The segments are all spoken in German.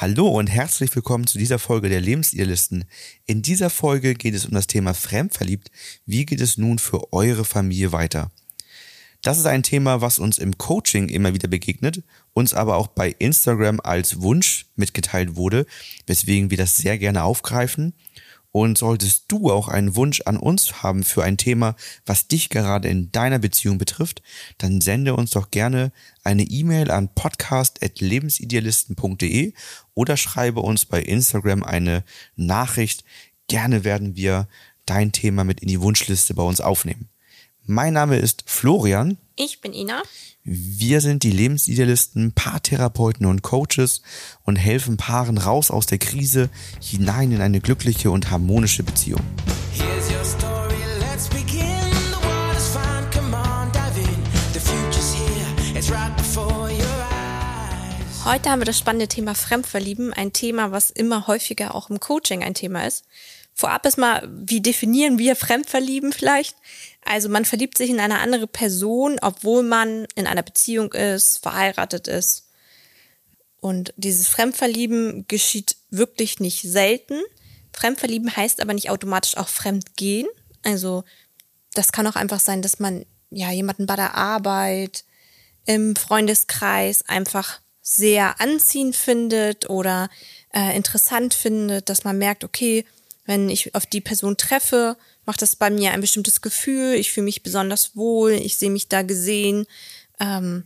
Hallo und herzlich willkommen zu dieser Folge der Lebensidealisten. In dieser Folge geht es um das Thema Fremdverliebt. Wie geht es nun für eure Familie weiter? Das ist ein Thema, was uns im Coaching immer wieder begegnet, uns aber auch bei Instagram als Wunsch mitgeteilt wurde, weswegen wir das sehr gerne aufgreifen und solltest du auch einen Wunsch an uns haben für ein Thema, was dich gerade in deiner Beziehung betrifft, dann sende uns doch gerne eine E-Mail an podcast.lebensidealisten.de oder schreibe uns bei Instagram eine Nachricht. Gerne werden wir dein Thema mit in die Wunschliste bei uns aufnehmen. Mein Name ist Florian. Ich bin Ina. Wir sind die Lebensidealisten, Paartherapeuten und Coaches und helfen Paaren raus aus der Krise hinein in eine glückliche und harmonische Beziehung. Heute haben wir das spannende Thema Fremdverlieben, ein Thema, was immer häufiger auch im Coaching ein Thema ist. Vorab ist mal, wie definieren wir Fremdverlieben vielleicht? Also man verliebt sich in eine andere Person, obwohl man in einer Beziehung ist, verheiratet ist. Und dieses Fremdverlieben geschieht wirklich nicht selten. Fremdverlieben heißt aber nicht automatisch auch Fremdgehen. Also das kann auch einfach sein, dass man ja jemanden bei der Arbeit, im Freundeskreis einfach sehr anziehend findet oder äh, interessant findet, dass man merkt, okay, wenn ich auf die Person treffe, macht das bei mir ein bestimmtes Gefühl. Ich fühle mich besonders wohl. Ich sehe mich da gesehen. Ähm,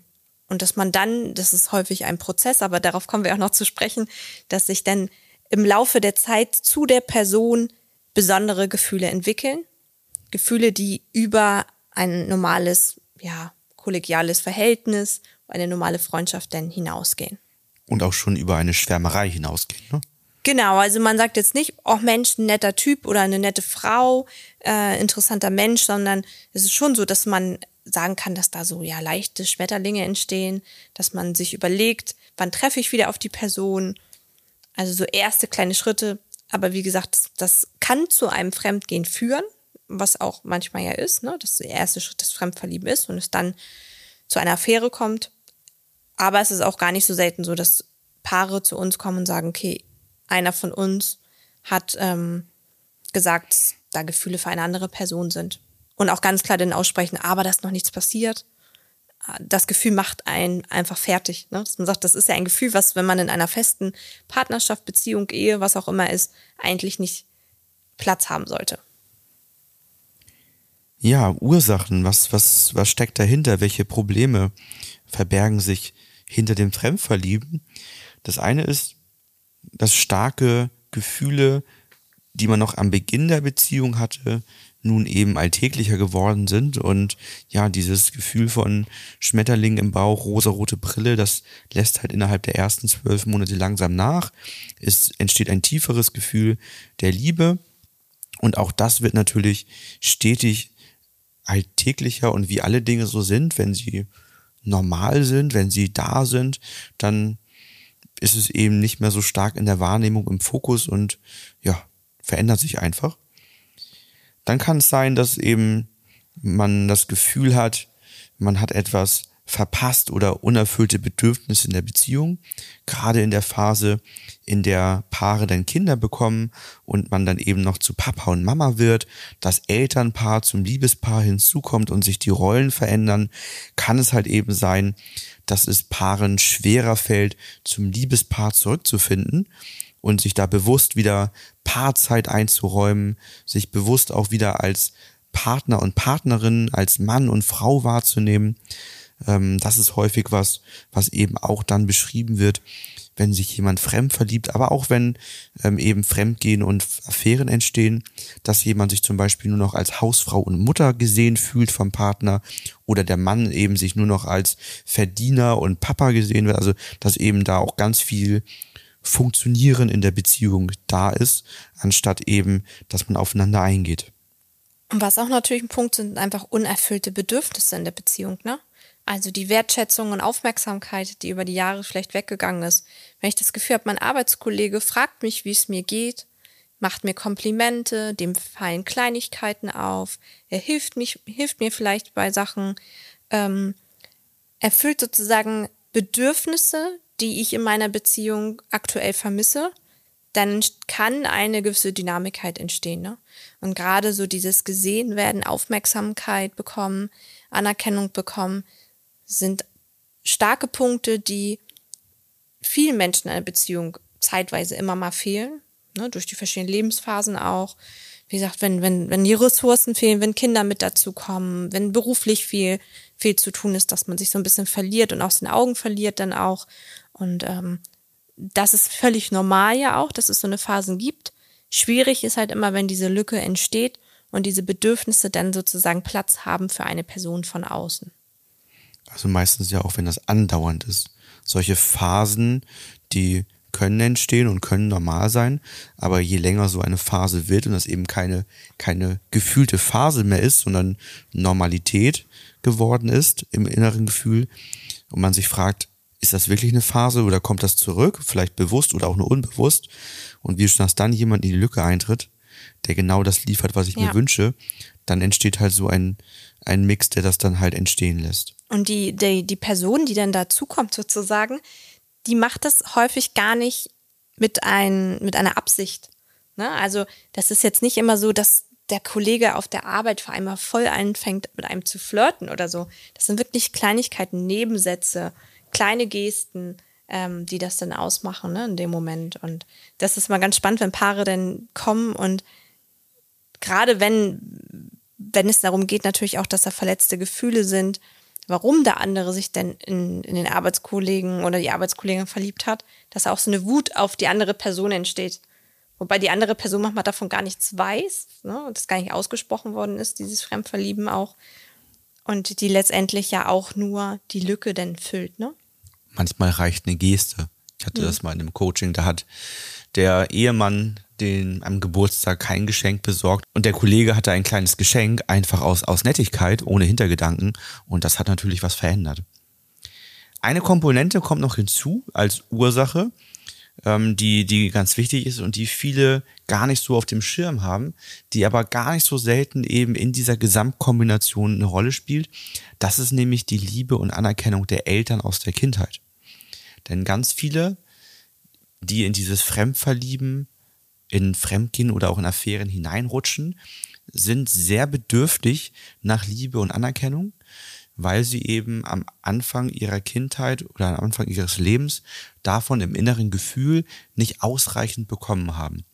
und dass man dann, das ist häufig ein Prozess, aber darauf kommen wir auch noch zu sprechen, dass sich dann im Laufe der Zeit zu der Person besondere Gefühle entwickeln. Gefühle, die über ein normales, ja, kollegiales Verhältnis, eine normale Freundschaft denn hinausgehen. Und auch schon über eine Schwärmerei hinausgehen, ne? Genau, also man sagt jetzt nicht, oh Mensch, ein netter Typ oder eine nette Frau, äh, interessanter Mensch, sondern es ist schon so, dass man sagen kann, dass da so ja leichte Schmetterlinge entstehen, dass man sich überlegt, wann treffe ich wieder auf die Person. Also so erste kleine Schritte. Aber wie gesagt, das, das kann zu einem Fremdgehen führen, was auch manchmal ja ist, ne? dass der erste Schritt das Fremdverlieben ist und es dann zu einer Affäre kommt. Aber es ist auch gar nicht so selten so, dass Paare zu uns kommen und sagen, okay, einer von uns hat ähm, gesagt, dass da Gefühle für eine andere Person sind. Und auch ganz klar den aussprechen, aber dass noch nichts passiert. Das Gefühl macht einen einfach fertig. Ne? Dass man sagt, das ist ja ein Gefühl, was, wenn man in einer festen Partnerschaft, Beziehung, Ehe, was auch immer ist, eigentlich nicht Platz haben sollte. Ja, Ursachen, was, was, was steckt dahinter? Welche Probleme verbergen sich hinter dem Fremdverlieben? Das eine ist, dass starke Gefühle, die man noch am Beginn der Beziehung hatte, nun eben alltäglicher geworden sind. Und ja, dieses Gefühl von Schmetterling im Bauch, rosarote Brille, das lässt halt innerhalb der ersten zwölf Monate langsam nach. Es entsteht ein tieferes Gefühl der Liebe. Und auch das wird natürlich stetig alltäglicher. Und wie alle Dinge so sind, wenn sie normal sind, wenn sie da sind, dann ist es eben nicht mehr so stark in der Wahrnehmung im Fokus und ja, verändert sich einfach. Dann kann es sein, dass eben man das Gefühl hat, man hat etwas verpasst oder unerfüllte Bedürfnisse in der Beziehung, gerade in der Phase, in der Paare dann Kinder bekommen und man dann eben noch zu Papa und Mama wird, das Elternpaar zum Liebespaar hinzukommt und sich die Rollen verändern, kann es halt eben sein, dass es Paaren schwerer fällt, zum Liebespaar zurückzufinden und sich da bewusst wieder Paarzeit einzuräumen, sich bewusst auch wieder als Partner und Partnerin, als Mann und Frau wahrzunehmen. Ähm, das ist häufig was, was eben auch dann beschrieben wird, wenn sich jemand fremd verliebt, aber auch wenn ähm, eben Fremdgehen und Affären entstehen, dass jemand sich zum Beispiel nur noch als Hausfrau und Mutter gesehen fühlt vom Partner oder der Mann eben sich nur noch als Verdiener und Papa gesehen wird. Also dass eben da auch ganz viel Funktionieren in der Beziehung da ist, anstatt eben, dass man aufeinander eingeht. Und was auch natürlich ein Punkt sind, einfach unerfüllte Bedürfnisse in der Beziehung, ne? Also die Wertschätzung und Aufmerksamkeit, die über die Jahre schlecht weggegangen ist. Wenn ich das Gefühl habe, mein Arbeitskollege fragt mich, wie es mir geht, macht mir Komplimente, dem fallen Kleinigkeiten auf, er hilft, mich, hilft mir vielleicht bei Sachen, ähm, erfüllt sozusagen Bedürfnisse, die ich in meiner Beziehung aktuell vermisse, dann kann eine gewisse Dynamik halt entstehen. Ne? Und gerade so dieses gesehen werden, Aufmerksamkeit bekommen, Anerkennung bekommen, sind starke Punkte, die vielen Menschen in einer Beziehung zeitweise immer mal fehlen, ne? durch die verschiedenen Lebensphasen auch. Wie gesagt, wenn, wenn, wenn die Ressourcen fehlen, wenn Kinder mit dazu kommen, wenn beruflich viel, viel zu tun ist, dass man sich so ein bisschen verliert und aus den Augen verliert dann auch. Und ähm, das ist völlig normal ja auch, dass es so eine Phasen gibt. Schwierig ist halt immer, wenn diese Lücke entsteht und diese Bedürfnisse dann sozusagen Platz haben für eine Person von außen. Also meistens ja auch, wenn das andauernd ist. Solche Phasen, die können entstehen und können normal sein, aber je länger so eine Phase wird und das eben keine, keine gefühlte Phase mehr ist, sondern Normalität geworden ist im inneren Gefühl und man sich fragt, ist das wirklich eine Phase oder kommt das zurück, vielleicht bewusst oder auch nur unbewusst? Und wie schon, dass dann jemand in die Lücke eintritt, der genau das liefert, was ich ja. mir wünsche, dann entsteht halt so ein, ein Mix, der das dann halt entstehen lässt. Und die, die, die Person, die dann dazukommt sozusagen, die macht das häufig gar nicht mit, ein, mit einer Absicht. Ne? Also das ist jetzt nicht immer so, dass der Kollege auf der Arbeit vor allem voll anfängt, mit einem zu flirten oder so. Das sind wirklich Kleinigkeiten, Nebensätze, kleine Gesten, ähm, die das dann ausmachen ne, in dem Moment. Und das ist mal ganz spannend, wenn Paare dann kommen und gerade wenn, wenn es darum geht, natürlich auch, dass da verletzte Gefühle sind, warum der andere sich denn in, in den Arbeitskollegen oder die Arbeitskollegin verliebt hat, dass auch so eine Wut auf die andere Person entsteht. Wobei die andere Person manchmal davon gar nichts weiß, ne, und das gar nicht ausgesprochen worden ist, dieses Fremdverlieben auch. Und die letztendlich ja auch nur die Lücke dann füllt, ne? manchmal reicht eine Geste. Ich hatte mhm. das mal in einem Coaching, da hat der Ehemann den am Geburtstag kein Geschenk besorgt und der Kollege hatte ein kleines Geschenk, einfach aus, aus Nettigkeit, ohne Hintergedanken und das hat natürlich was verändert. Eine Komponente kommt noch hinzu als Ursache, ähm, die, die ganz wichtig ist und die viele gar nicht so auf dem Schirm haben, die aber gar nicht so selten eben in dieser Gesamtkombination eine Rolle spielt. Das ist nämlich die Liebe und Anerkennung der Eltern aus der Kindheit. Denn ganz viele, die in dieses Fremdverlieben, in Fremdgehen oder auch in Affären hineinrutschen, sind sehr bedürftig nach Liebe und Anerkennung, weil sie eben am Anfang ihrer Kindheit oder am Anfang ihres Lebens davon im inneren Gefühl nicht ausreichend bekommen haben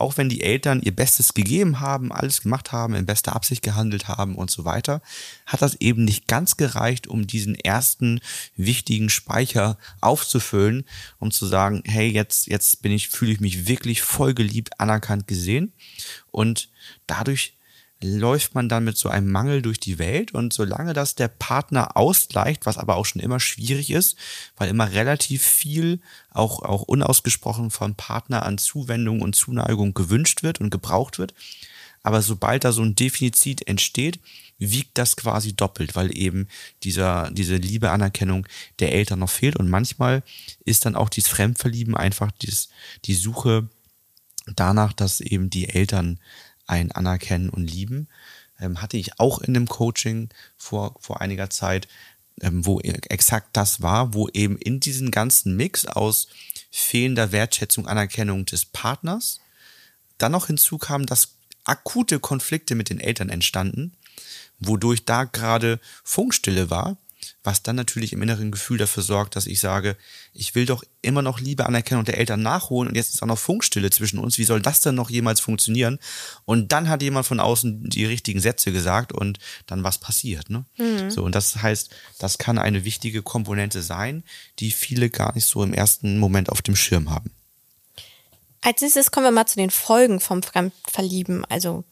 auch wenn die Eltern ihr Bestes gegeben haben, alles gemacht haben, in bester Absicht gehandelt haben und so weiter, hat das eben nicht ganz gereicht, um diesen ersten wichtigen Speicher aufzufüllen, um zu sagen, hey, jetzt, jetzt bin ich, fühle ich mich wirklich voll geliebt, anerkannt, gesehen. Und dadurch läuft man dann mit so einem Mangel durch die Welt. Und solange das der Partner ausgleicht, was aber auch schon immer schwierig ist, weil immer relativ viel auch, auch unausgesprochen vom Partner an Zuwendung und Zuneigung gewünscht wird und gebraucht wird, aber sobald da so ein Defizit entsteht, wiegt das quasi doppelt, weil eben dieser, diese Liebe, Anerkennung der Eltern noch fehlt. Und manchmal ist dann auch dieses Fremdverlieben einfach dieses, die Suche danach, dass eben die Eltern ein Anerkennen und Lieben. Ähm, hatte ich auch in einem Coaching vor, vor einiger Zeit, ähm, wo exakt das war, wo eben in diesem ganzen Mix aus fehlender Wertschätzung, Anerkennung des Partners dann noch hinzukam, dass akute Konflikte mit den Eltern entstanden, wodurch da gerade Funkstille war was dann natürlich im inneren Gefühl dafür sorgt, dass ich sage, ich will doch immer noch Liebe, Anerkennung der Eltern nachholen und jetzt ist auch noch Funkstille zwischen uns. Wie soll das denn noch jemals funktionieren? Und dann hat jemand von außen die richtigen Sätze gesagt und dann was passiert. Ne? Mhm. So, und das heißt, das kann eine wichtige Komponente sein, die viele gar nicht so im ersten Moment auf dem Schirm haben. Als nächstes kommen wir mal zu den Folgen vom Fremdverlieben. Also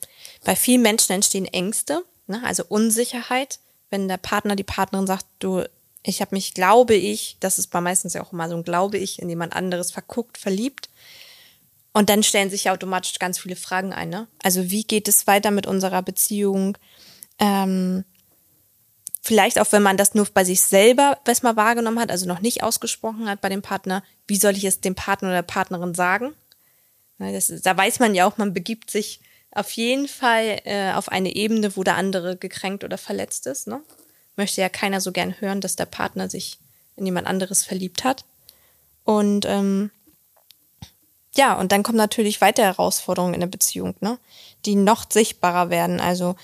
bei vielen Menschen entstehen Ängste, ne? also Unsicherheit wenn der Partner, die Partnerin sagt, du, ich habe mich, glaube ich, das ist bei meistens ja auch immer so ein Glaube ich, in jemand anderes verguckt, verliebt. Und dann stellen sich ja automatisch ganz viele Fragen ein. Ne? Also wie geht es weiter mit unserer Beziehung? Ähm, vielleicht auch, wenn man das nur bei sich selber erstmal wahrgenommen hat, also noch nicht ausgesprochen hat bei dem Partner, wie soll ich es dem Partner oder der Partnerin sagen? Ne, das, da weiß man ja auch, man begibt sich auf jeden Fall äh, auf eine Ebene, wo der andere gekränkt oder verletzt ist. Ne? Möchte ja keiner so gern hören, dass der Partner sich in jemand anderes verliebt hat. Und ähm, ja, und dann kommen natürlich weitere Herausforderungen in der Beziehung, ne? die noch sichtbarer werden. Also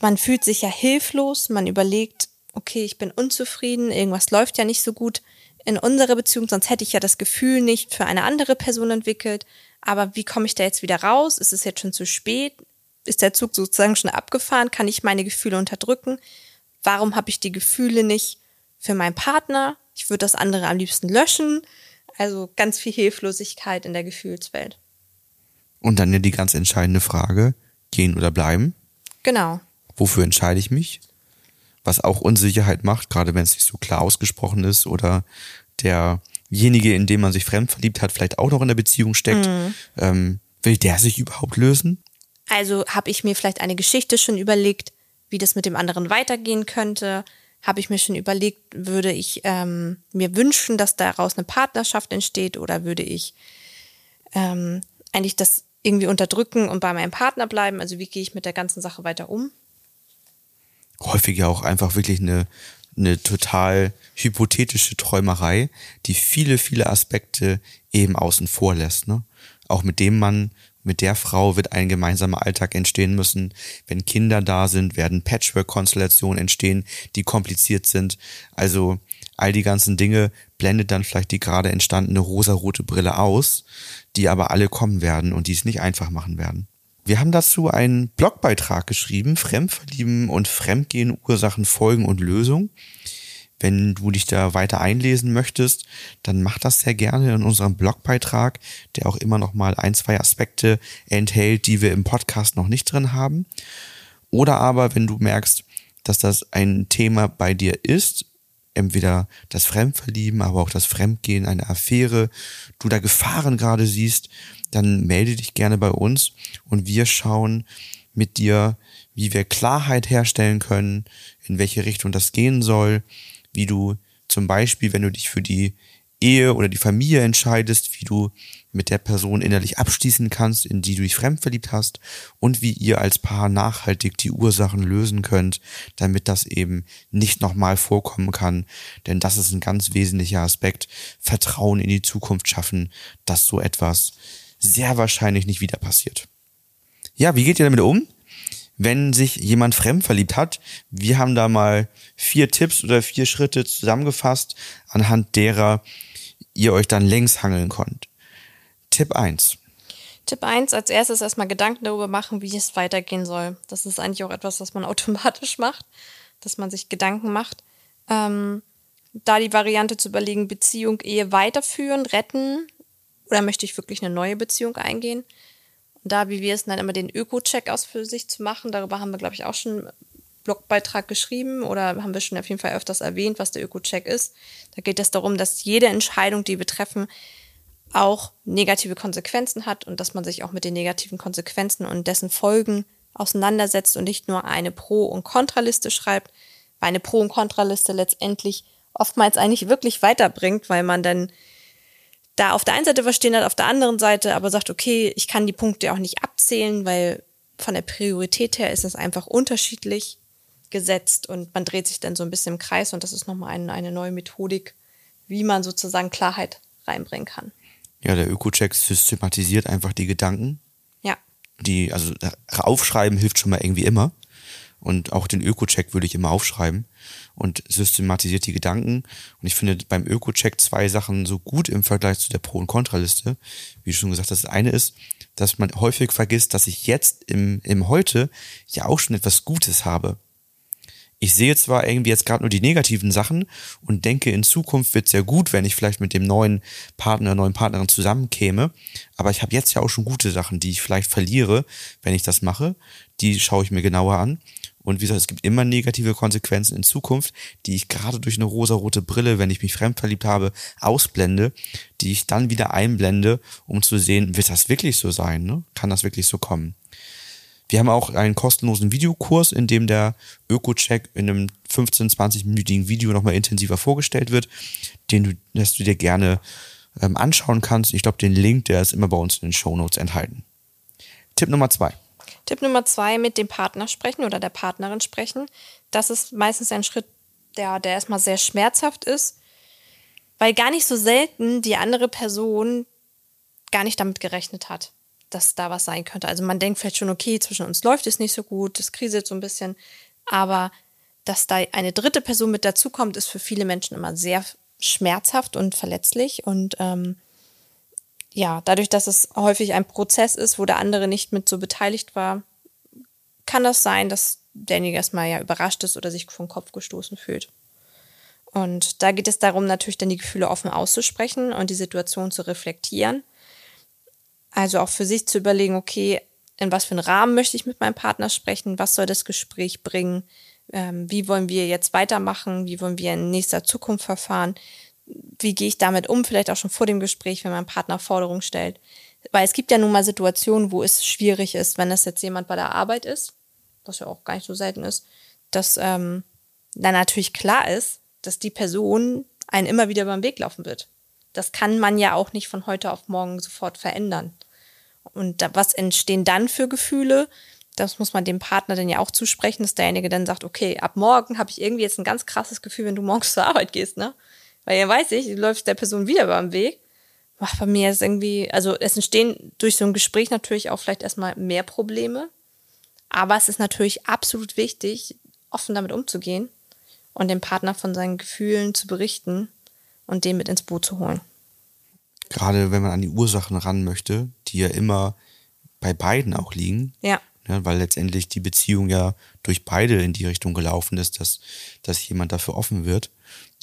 man fühlt sich ja hilflos, man überlegt, okay, ich bin unzufrieden, irgendwas läuft ja nicht so gut in unserer Beziehung, sonst hätte ich ja das Gefühl nicht für eine andere Person entwickelt. Aber wie komme ich da jetzt wieder raus? Ist es jetzt schon zu spät? Ist der Zug sozusagen schon abgefahren? Kann ich meine Gefühle unterdrücken? Warum habe ich die Gefühle nicht für meinen Partner? Ich würde das andere am liebsten löschen. Also ganz viel Hilflosigkeit in der Gefühlswelt. Und dann ja die ganz entscheidende Frage, gehen oder bleiben? Genau. Wofür entscheide ich mich? Was auch Unsicherheit macht, gerade wenn es nicht so klar ausgesprochen ist oder derjenige, in dem man sich fremd verliebt hat, vielleicht auch noch in der Beziehung steckt. Mhm. Ähm, will der sich überhaupt lösen? Also habe ich mir vielleicht eine Geschichte schon überlegt, wie das mit dem anderen weitergehen könnte? Habe ich mir schon überlegt, würde ich ähm, mir wünschen, dass daraus eine Partnerschaft entsteht oder würde ich ähm, eigentlich das irgendwie unterdrücken und bei meinem Partner bleiben? Also wie gehe ich mit der ganzen Sache weiter um? Häufig ja auch einfach wirklich eine, eine total hypothetische Träumerei, die viele, viele Aspekte eben außen vor lässt. Ne? Auch mit dem man mit der Frau wird ein gemeinsamer Alltag entstehen müssen. Wenn Kinder da sind, werden Patchwork-Konstellationen entstehen, die kompliziert sind. Also all die ganzen Dinge blendet dann vielleicht die gerade entstandene rosarote Brille aus, die aber alle kommen werden und die es nicht einfach machen werden. Wir haben dazu einen Blogbeitrag geschrieben, Fremdverlieben und Fremdgehen, Ursachen, Folgen und Lösung. Wenn du dich da weiter einlesen möchtest, dann mach das sehr gerne in unserem Blogbeitrag, der auch immer noch mal ein, zwei Aspekte enthält, die wir im Podcast noch nicht drin haben. Oder aber, wenn du merkst, dass das ein Thema bei dir ist, entweder das Fremdverlieben, aber auch das Fremdgehen, eine Affäre, du da Gefahren gerade siehst, dann melde dich gerne bei uns und wir schauen mit dir, wie wir Klarheit herstellen können, in welche Richtung das gehen soll, wie du zum Beispiel, wenn du dich für die Ehe oder die Familie entscheidest, wie du mit der Person innerlich abschließen kannst, in die du dich fremdverliebt hast und wie ihr als Paar nachhaltig die Ursachen lösen könnt, damit das eben nicht nochmal vorkommen kann. Denn das ist ein ganz wesentlicher Aspekt. Vertrauen in die Zukunft schaffen, dass so etwas sehr wahrscheinlich nicht wieder passiert. Ja, wie geht ihr damit um? wenn sich jemand fremd verliebt hat. Wir haben da mal vier Tipps oder vier Schritte zusammengefasst, anhand derer ihr euch dann längs hangeln könnt. Tipp eins. Tipp eins: als erstes erstmal Gedanken darüber machen, wie es weitergehen soll. Das ist eigentlich auch etwas, was man automatisch macht, dass man sich Gedanken macht. Ähm, da die Variante zu überlegen, Beziehung, Ehe weiterführen, retten oder möchte ich wirklich eine neue Beziehung eingehen? da, wie wir es nennen, immer den Öko-Check aus für sich zu machen. Darüber haben wir, glaube ich, auch schon Blogbeitrag geschrieben oder haben wir schon auf jeden Fall öfters erwähnt, was der Öko-Check ist. Da geht es darum, dass jede Entscheidung, die wir treffen, auch negative Konsequenzen hat und dass man sich auch mit den negativen Konsequenzen und dessen Folgen auseinandersetzt und nicht nur eine Pro- und Kontraliste schreibt, weil eine Pro- und Kontraliste letztendlich oftmals eigentlich wirklich weiterbringt, weil man dann da auf der einen Seite verstehen hat, auf der anderen Seite aber sagt, okay, ich kann die Punkte auch nicht abzählen, weil von der Priorität her ist es einfach unterschiedlich gesetzt und man dreht sich dann so ein bisschen im Kreis und das ist nochmal eine, eine neue Methodik, wie man sozusagen Klarheit reinbringen kann. Ja, der Öko-Check systematisiert einfach die Gedanken. Ja. Die, also aufschreiben hilft schon mal irgendwie immer. Und auch den Öko-Check würde ich immer aufschreiben und systematisiert die Gedanken. Und ich finde beim Öko-Check zwei Sachen so gut im Vergleich zu der Pro- und Kontraliste. Wie schon gesagt, das eine ist, dass man häufig vergisst, dass ich jetzt im, im Heute ja auch schon etwas Gutes habe. Ich sehe zwar irgendwie jetzt gerade nur die negativen Sachen und denke, in Zukunft wird es ja gut, wenn ich vielleicht mit dem neuen Partner, neuen Partnerin zusammenkäme, aber ich habe jetzt ja auch schon gute Sachen, die ich vielleicht verliere, wenn ich das mache. Die schaue ich mir genauer an und wie gesagt, es gibt immer negative Konsequenzen in Zukunft, die ich gerade durch eine rosarote Brille, wenn ich mich fremdverliebt habe, ausblende, die ich dann wieder einblende, um zu sehen, wird das wirklich so sein? Ne? Kann das wirklich so kommen? Wir haben auch einen kostenlosen Videokurs, in dem der Öko-Check in einem 15-, 20-minütigen Video nochmal intensiver vorgestellt wird, den du, dass du dir gerne ähm, anschauen kannst. Ich glaube, den Link, der ist immer bei uns in den Show Notes enthalten. Tipp Nummer zwei. Tipp Nummer zwei, mit dem Partner sprechen oder der Partnerin sprechen. Das ist meistens ein Schritt, der, der erstmal sehr schmerzhaft ist. Weil gar nicht so selten die andere Person gar nicht damit gerechnet hat, dass da was sein könnte. Also man denkt vielleicht schon, okay, zwischen uns läuft es nicht so gut, das kriselt so ein bisschen. Aber dass da eine dritte Person mit dazukommt, ist für viele Menschen immer sehr schmerzhaft und verletzlich. Und ähm, ja, dadurch, dass es häufig ein Prozess ist, wo der andere nicht mit so beteiligt war, kann das sein, dass derjenige erstmal ja überrascht ist oder sich vom Kopf gestoßen fühlt. Und da geht es darum, natürlich dann die Gefühle offen auszusprechen und die Situation zu reflektieren. Also auch für sich zu überlegen, okay, in was für einen Rahmen möchte ich mit meinem Partner sprechen, was soll das Gespräch bringen, ähm, wie wollen wir jetzt weitermachen, wie wollen wir in nächster Zukunft verfahren, wie gehe ich damit um, vielleicht auch schon vor dem Gespräch, wenn mein Partner Forderungen stellt. Weil es gibt ja nun mal Situationen, wo es schwierig ist, wenn das jetzt jemand bei der Arbeit ist, was ja auch gar nicht so selten ist, dass ähm, dann natürlich klar ist, dass die Person einen immer wieder beim Weg laufen wird. Das kann man ja auch nicht von heute auf morgen sofort verändern. Und was entstehen dann für Gefühle? Das muss man dem Partner dann ja auch zusprechen, dass derjenige dann sagt, okay, ab morgen habe ich irgendwie jetzt ein ganz krasses Gefühl, wenn du morgens zur Arbeit gehst, ne? Weil ja weiß ich, du läufst der Person wieder beim Weg. Ach, bei mir ist irgendwie, also es entstehen durch so ein Gespräch natürlich auch vielleicht erstmal mehr Probleme. Aber es ist natürlich absolut wichtig, offen damit umzugehen und dem Partner von seinen Gefühlen zu berichten und den mit ins Boot zu holen. Gerade wenn man an die Ursachen ran möchte, die ja immer bei beiden auch liegen. Ja. ja weil letztendlich die Beziehung ja durch beide in die Richtung gelaufen ist, dass, dass jemand dafür offen wird.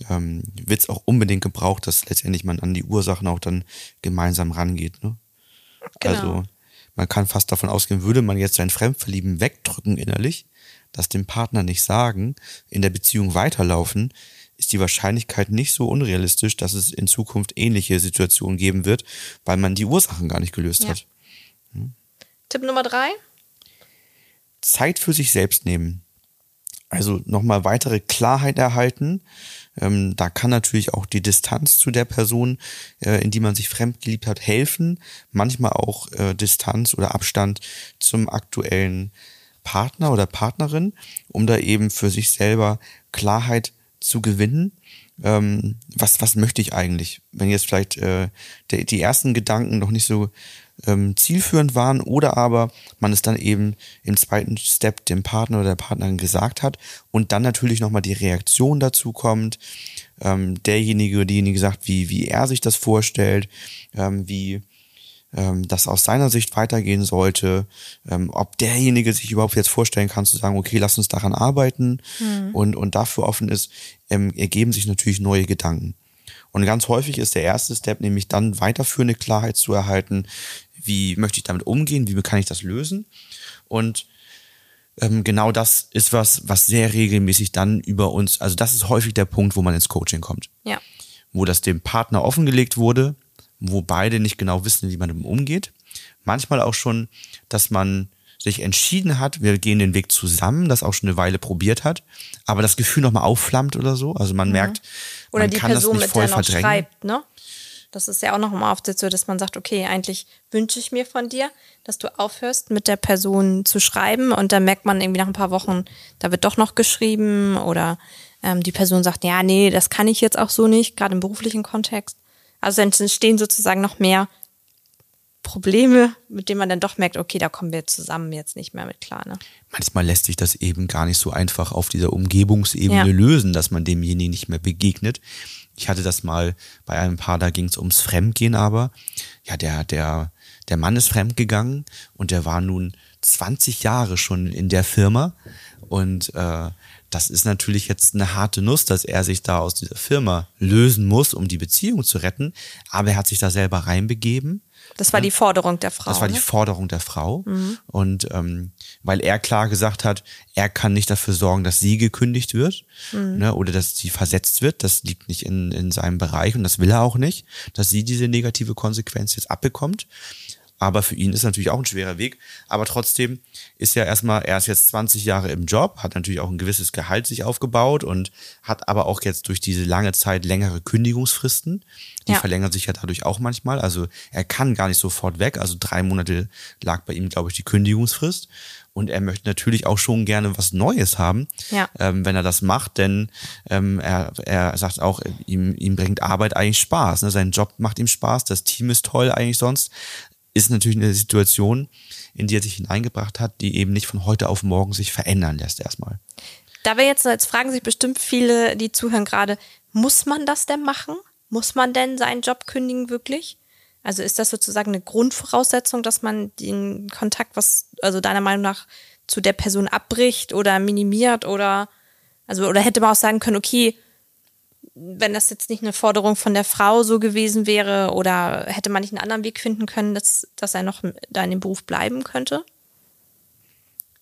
Ähm, wird es auch unbedingt gebraucht, dass letztendlich man an die Ursachen auch dann gemeinsam rangeht. Ne? Genau. Also man kann fast davon ausgehen, würde man jetzt sein Fremdverlieben wegdrücken innerlich, das dem Partner nicht sagen, in der Beziehung weiterlaufen, ist die Wahrscheinlichkeit nicht so unrealistisch, dass es in Zukunft ähnliche Situationen geben wird, weil man die Ursachen gar nicht gelöst ja. hat. Hm? Tipp Nummer drei. Zeit für sich selbst nehmen. Also nochmal weitere Klarheit erhalten. Ähm, da kann natürlich auch die Distanz zu der Person, äh, in die man sich fremdgeliebt hat, helfen. Manchmal auch äh, Distanz oder Abstand zum aktuellen Partner oder Partnerin, um da eben für sich selber Klarheit zu gewinnen. Ähm, was, was möchte ich eigentlich? Wenn jetzt vielleicht äh, der, die ersten Gedanken noch nicht so ähm, zielführend waren oder aber man es dann eben im zweiten Step dem Partner oder der Partnerin gesagt hat und dann natürlich nochmal die Reaktion dazu kommt, ähm, derjenige oder diejenige sagt, wie, wie er sich das vorstellt, ähm, wie ähm, das aus seiner Sicht weitergehen sollte, ähm, ob derjenige sich überhaupt jetzt vorstellen kann zu sagen, okay, lass uns daran arbeiten mhm. und, und dafür offen ist, ähm, ergeben sich natürlich neue Gedanken. Und ganz häufig ist der erste Step nämlich dann weiterführende Klarheit zu erhalten, wie möchte ich damit umgehen, wie kann ich das lösen. Und ähm, genau das ist was, was sehr regelmäßig dann über uns, also das ist häufig der Punkt, wo man ins Coaching kommt. Ja. Wo das dem Partner offengelegt wurde, wo beide nicht genau wissen, wie man damit umgeht. Manchmal auch schon, dass man sich entschieden hat, wir gehen den Weg zusammen, das auch schon eine Weile probiert hat, aber das Gefühl nochmal aufflammt oder so. Also man mhm. merkt, oder man die kann Person, das nicht mit voll verdrängen. schreibt, ne? Das ist ja auch noch mal oft so, dass man sagt, okay, eigentlich wünsche ich mir von dir, dass du aufhörst, mit der Person zu schreiben und dann merkt man irgendwie nach ein paar Wochen, da wird doch noch geschrieben oder ähm, die Person sagt, ja, nee, das kann ich jetzt auch so nicht, gerade im beruflichen Kontext. Also entstehen sozusagen noch mehr Probleme, mit denen man dann doch merkt, okay, da kommen wir zusammen jetzt nicht mehr mit klar. Ne? Manchmal lässt sich das eben gar nicht so einfach auf dieser Umgebungsebene Ja. lösen, dass man demjenigen nicht mehr begegnet. Ich hatte das mal bei einem Paar, da ging es ums Fremdgehen aber. Ja, der, der, der Mann ist fremdgegangen und der war nun 20 Jahre schon in der Firma. Und äh, das ist natürlich jetzt eine harte Nuss, dass er sich da aus dieser Firma lösen muss, um die Beziehung zu retten. Aber er hat sich da selber reinbegeben. Das war die Forderung der Frau. Das war die ne? Forderung der Frau. Und ähm, weil er klar gesagt hat, er kann nicht dafür sorgen, dass sie gekündigt wird ne, oder dass sie versetzt wird. Das liegt nicht in, in seinem Bereich und das will er auch nicht, dass sie diese negative Konsequenz jetzt abbekommt. Aber für ihn ist natürlich auch ein schwerer Weg. Aber trotzdem ist ja erstmal, er ist jetzt 20 Jahre im Job, hat natürlich auch ein gewisses Gehalt sich aufgebaut und hat aber auch jetzt durch diese lange Zeit längere Kündigungsfristen. Die ja. verlängern sich ja dadurch auch manchmal. Also er kann gar nicht sofort weg. Also drei Monate lag bei ihm, glaube ich, die Kündigungsfrist. Und er möchte natürlich auch schon gerne was Neues haben, ja. ähm, wenn er das macht, denn ähm, er, er sagt auch, ihm, ihm bringt Arbeit eigentlich Spaß. Ne? Sein Job macht ihm Spaß, das Team ist toll eigentlich sonst. Ist natürlich eine Situation, in die er sich hineingebracht hat, die eben nicht von heute auf morgen sich verändern lässt erstmal. Da wir jetzt, jetzt fragen sich bestimmt viele, die zuhören gerade, muss man das denn machen? Muss man denn seinen Job kündigen wirklich? Also ist das sozusagen eine Grundvoraussetzung, dass man den Kontakt, was also deiner Meinung nach zu der Person abbricht oder minimiert oder also oder hätte man auch sagen können, okay, wenn das jetzt nicht eine Forderung von der Frau so gewesen wäre oder hätte man nicht einen anderen Weg finden können, dass, dass er noch da in dem Beruf bleiben könnte?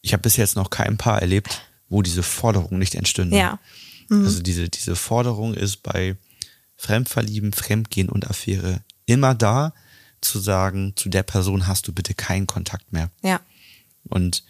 Ich habe bis jetzt noch kein Paar erlebt, wo diese Forderung nicht entstünde. Ja. Mhm. Also diese, diese Forderung ist bei Fremdverlieben, Fremdgehen und Affäre immer da, zu sagen, zu der Person hast du bitte keinen Kontakt mehr. Ja. Und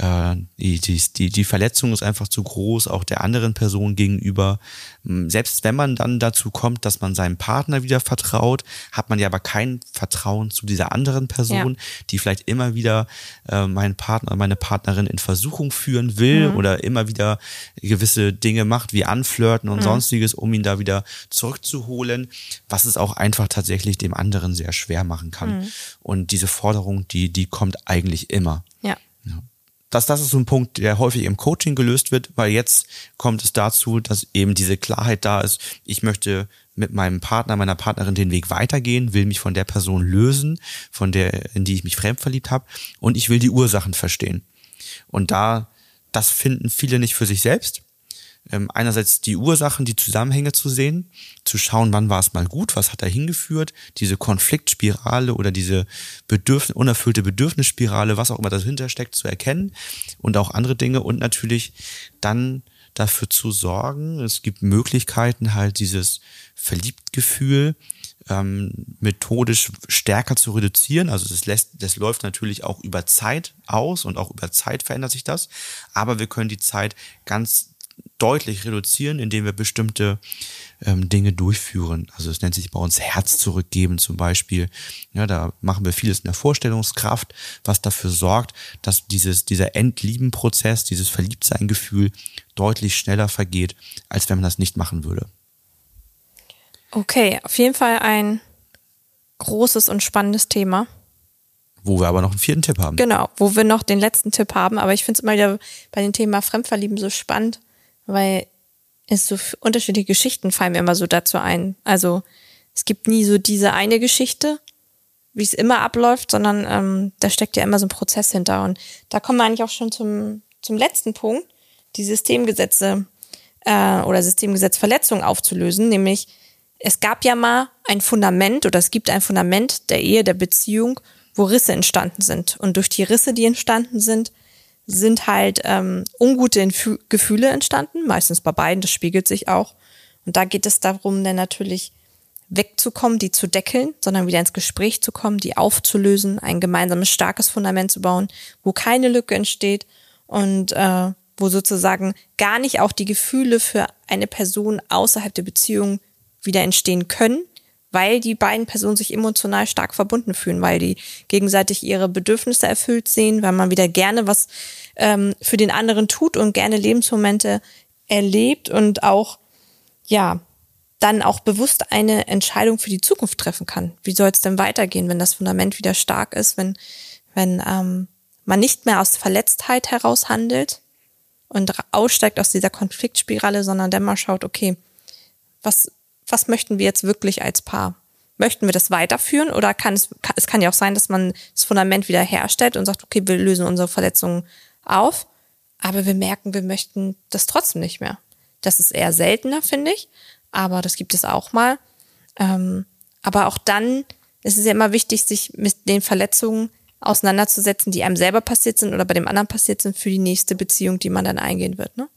die, die, die Verletzung ist einfach zu groß, auch der anderen Person gegenüber. Hm, selbst wenn man dann dazu kommt, dass man seinem Partner wieder vertraut, hat man ja aber kein Vertrauen zu dieser anderen Person, ja. die vielleicht immer wieder äh, meinen Partner, meine Partnerin in Versuchung führen will mhm. oder immer wieder gewisse Dinge macht, wie anflirten und mhm. sonstiges, um ihn da wieder zurückzuholen, was es auch einfach tatsächlich dem anderen sehr schwer machen kann. Mhm. Und diese Forderung, die, die kommt eigentlich immer. Ja. ja dass das ist so ein Punkt, der häufig im Coaching gelöst wird, weil jetzt kommt es dazu, dass eben diese Klarheit da ist, ich möchte mit meinem Partner, meiner Partnerin den Weg weitergehen, will mich von der Person lösen, von der, in die ich mich fremd verliebt habe, und ich will die Ursachen verstehen. Und da, das finden viele nicht für sich selbst ähm, einerseits die Ursachen, die Zusammenhänge zu sehen, zu schauen, wann war es mal gut, was hat da hingeführt, diese Konfliktspirale oder diese Bedürfnis, unerfüllte Bedürfnisspirale, was auch immer dahinter steckt, zu erkennen und auch andere Dinge und natürlich dann dafür zu sorgen, es gibt Möglichkeiten halt dieses Verliebtgefühl ähm, methodisch stärker zu reduzieren. Also das lässt, das läuft natürlich auch über Zeit aus und auch über Zeit verändert sich das. Aber wir können die Zeit ganz deutlich reduzieren, indem wir bestimmte ähm, Dinge durchführen. Also es nennt sich bei uns Herz zurückgeben zum Beispiel. Ja, da machen wir vieles in der Vorstellungskraft, was dafür sorgt, dass dieses, dieser Endliebenprozess, dieses Verliebtsein-Gefühl deutlich schneller vergeht, als wenn man das nicht machen würde. Okay, auf jeden Fall ein großes und spannendes Thema. Wo wir aber noch einen vierten Tipp haben. Genau, wo wir noch den letzten Tipp haben. Aber ich finde es immer wieder bei dem Thema Fremdverlieben so spannend, weil es so unterschiedliche Geschichten fallen mir immer so dazu ein. Also es gibt nie so diese eine Geschichte, wie es immer abläuft, sondern ähm, da steckt ja immer so ein Prozess hinter. Und da kommen wir eigentlich auch schon zum, zum letzten Punkt, die Systemgesetze äh, oder Systemgesetzverletzungen aufzulösen, nämlich es gab ja mal ein Fundament oder es gibt ein Fundament der Ehe, der Beziehung, wo Risse entstanden sind. Und durch die Risse, die entstanden sind, sind halt ähm, ungute Gefühle entstanden, meistens bei beiden, das spiegelt sich auch. Und da geht es darum, dann natürlich wegzukommen, die zu deckeln, sondern wieder ins Gespräch zu kommen, die aufzulösen, ein gemeinsames starkes Fundament zu bauen, wo keine Lücke entsteht und äh, wo sozusagen gar nicht auch die Gefühle für eine Person außerhalb der Beziehung wieder entstehen können, weil die beiden Personen sich emotional stark verbunden fühlen, weil die gegenseitig ihre Bedürfnisse erfüllt sehen, weil man wieder gerne was ähm, für den anderen tut und gerne Lebensmomente erlebt und auch, ja, dann auch bewusst eine Entscheidung für die Zukunft treffen kann. Wie soll es denn weitergehen, wenn das Fundament wieder stark ist, wenn, wenn ähm, man nicht mehr aus Verletztheit heraus handelt und aussteigt aus dieser Konfliktspirale, sondern dann mal schaut, okay, was, was möchten wir jetzt wirklich als Paar? Möchten wir das weiterführen oder kann es, es kann ja auch sein, dass man das Fundament wieder herstellt und sagt, okay, wir lösen unsere Verletzungen auf, aber wir merken, wir möchten das trotzdem nicht mehr. Das ist eher seltener, finde ich, aber das gibt es auch mal. Ähm, aber auch dann ist es ja immer wichtig, sich mit den Verletzungen auseinanderzusetzen, die einem selber passiert sind oder bei dem anderen passiert sind, für die nächste Beziehung, die man dann eingehen wird. Ne?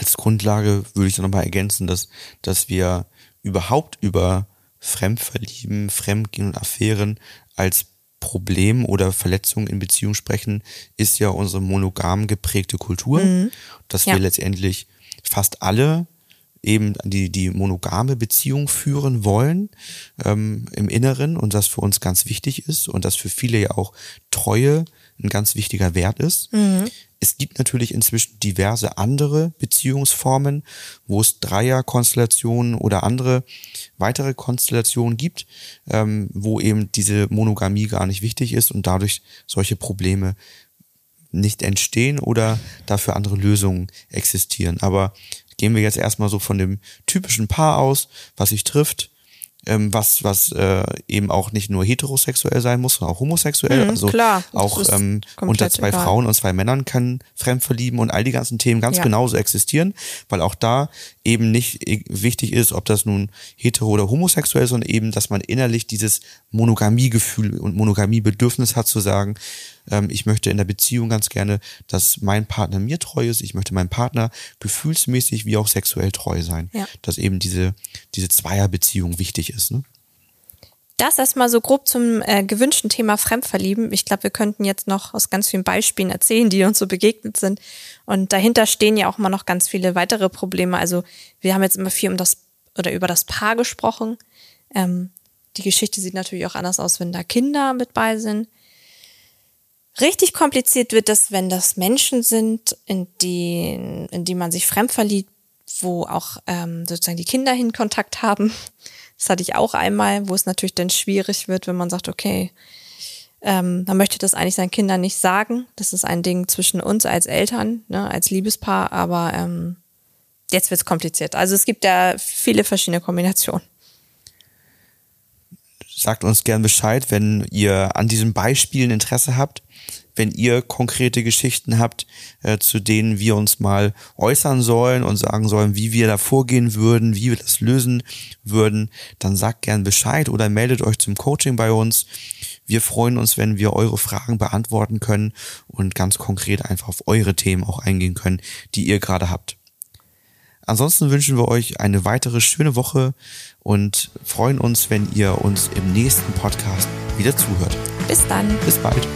Als Grundlage würde ich noch mal ergänzen, dass, dass wir überhaupt über Fremdverlieben, Fremdgehen und Affären als Problem oder Verletzung in Beziehung sprechen, ist ja unsere monogam geprägte Kultur, mhm. dass ja. wir letztendlich fast alle eben die, die monogame Beziehung führen wollen ähm, im Inneren und das für uns ganz wichtig ist und das für viele ja auch Treue ein ganz wichtiger Wert ist. Mhm. Es gibt natürlich inzwischen diverse andere Beziehungsformen, wo es Dreierkonstellationen oder andere weitere Konstellationen gibt, ähm, wo eben diese Monogamie gar nicht wichtig ist und dadurch solche Probleme nicht entstehen oder dafür andere Lösungen existieren. Aber gehen wir jetzt erstmal so von dem typischen Paar aus, was sich trifft, ähm, was, was äh, eben auch nicht nur heterosexuell sein muss, sondern auch homosexuell. Mhm, also klar, auch ähm, unter zwei egal. Frauen und zwei Männern kann Fremdverlieben und all die ganzen Themen ganz ja. genauso existieren, weil auch da eben nicht wichtig ist, ob das nun hetero oder homosexuell ist, sondern eben, dass man innerlich dieses Monogamiegefühl und Monogamiebedürfnis hat zu sagen, ähm, ich möchte in der Beziehung ganz gerne, dass mein Partner mir treu ist, ich möchte meinem Partner gefühlsmäßig wie auch sexuell treu sein. Ja. Dass eben diese, diese Zweierbeziehung wichtig ist. Ne? Das erstmal so grob zum äh, gewünschten Thema Fremdverlieben. Ich glaube, wir könnten jetzt noch aus ganz vielen Beispielen erzählen, die uns so begegnet sind. Und dahinter stehen ja auch immer noch ganz viele weitere Probleme. Also wir haben jetzt immer viel um das oder über das Paar gesprochen. Ähm, die Geschichte sieht natürlich auch anders aus, wenn da Kinder mit bei sind. Richtig kompliziert wird das, wenn das Menschen sind, in die, in die man sich fremdverliebt, wo auch ähm, sozusagen die Kinder hin Kontakt haben. Das hatte ich auch einmal, wo es natürlich dann schwierig wird, wenn man sagt, okay, ähm, man möchte das eigentlich seinen Kindern nicht sagen. Das ist ein Ding zwischen uns als Eltern, ne, als Liebespaar, aber ähm, jetzt wird es kompliziert. Also es gibt da viele verschiedene Kombinationen. Sagt uns gern Bescheid, wenn ihr an diesen Beispielen Interesse habt wenn ihr konkrete Geschichten habt, äh, zu denen wir uns mal äußern sollen und sagen sollen, wie wir da vorgehen würden, wie wir das lösen würden, dann sagt gern Bescheid oder meldet euch zum Coaching bei uns. Wir freuen uns, wenn wir eure Fragen beantworten können und ganz konkret einfach auf eure Themen auch eingehen können, die ihr gerade habt. Ansonsten wünschen wir euch eine weitere schöne Woche und freuen uns, wenn ihr uns im nächsten Podcast wieder zuhört. Bis dann. Bis bald.